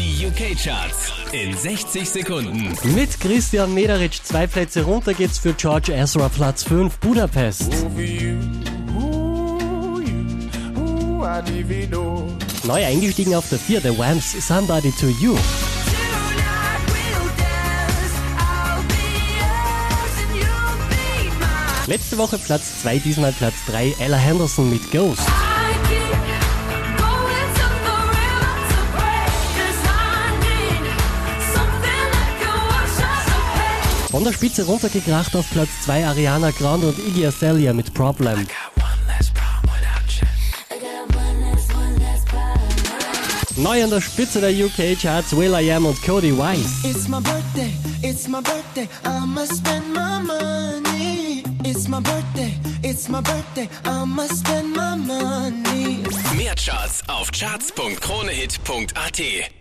Die UK-Charts in 60 Sekunden. Mit Christian Mederitsch zwei Plätze runter geht's für George Ezra Platz 5 Budapest. Neu eingestiegen auf der 4 The Whams Somebody to You. Letzte Woche Platz 2, diesmal Platz 3 Ella Henderson mit Ghost. Von der Spitze runtergekracht auf Platz 2 Ariana Grande und Iggy Azalea mit Problem. Neu an der Spitze der UK Charts Will I Am und Cody Wise. It's my birthday, it's my birthday, I'ma spend my money. It's my birthday, it's my birthday, I'ma spend my money. Mehr Charts auf charts.kronehit.at.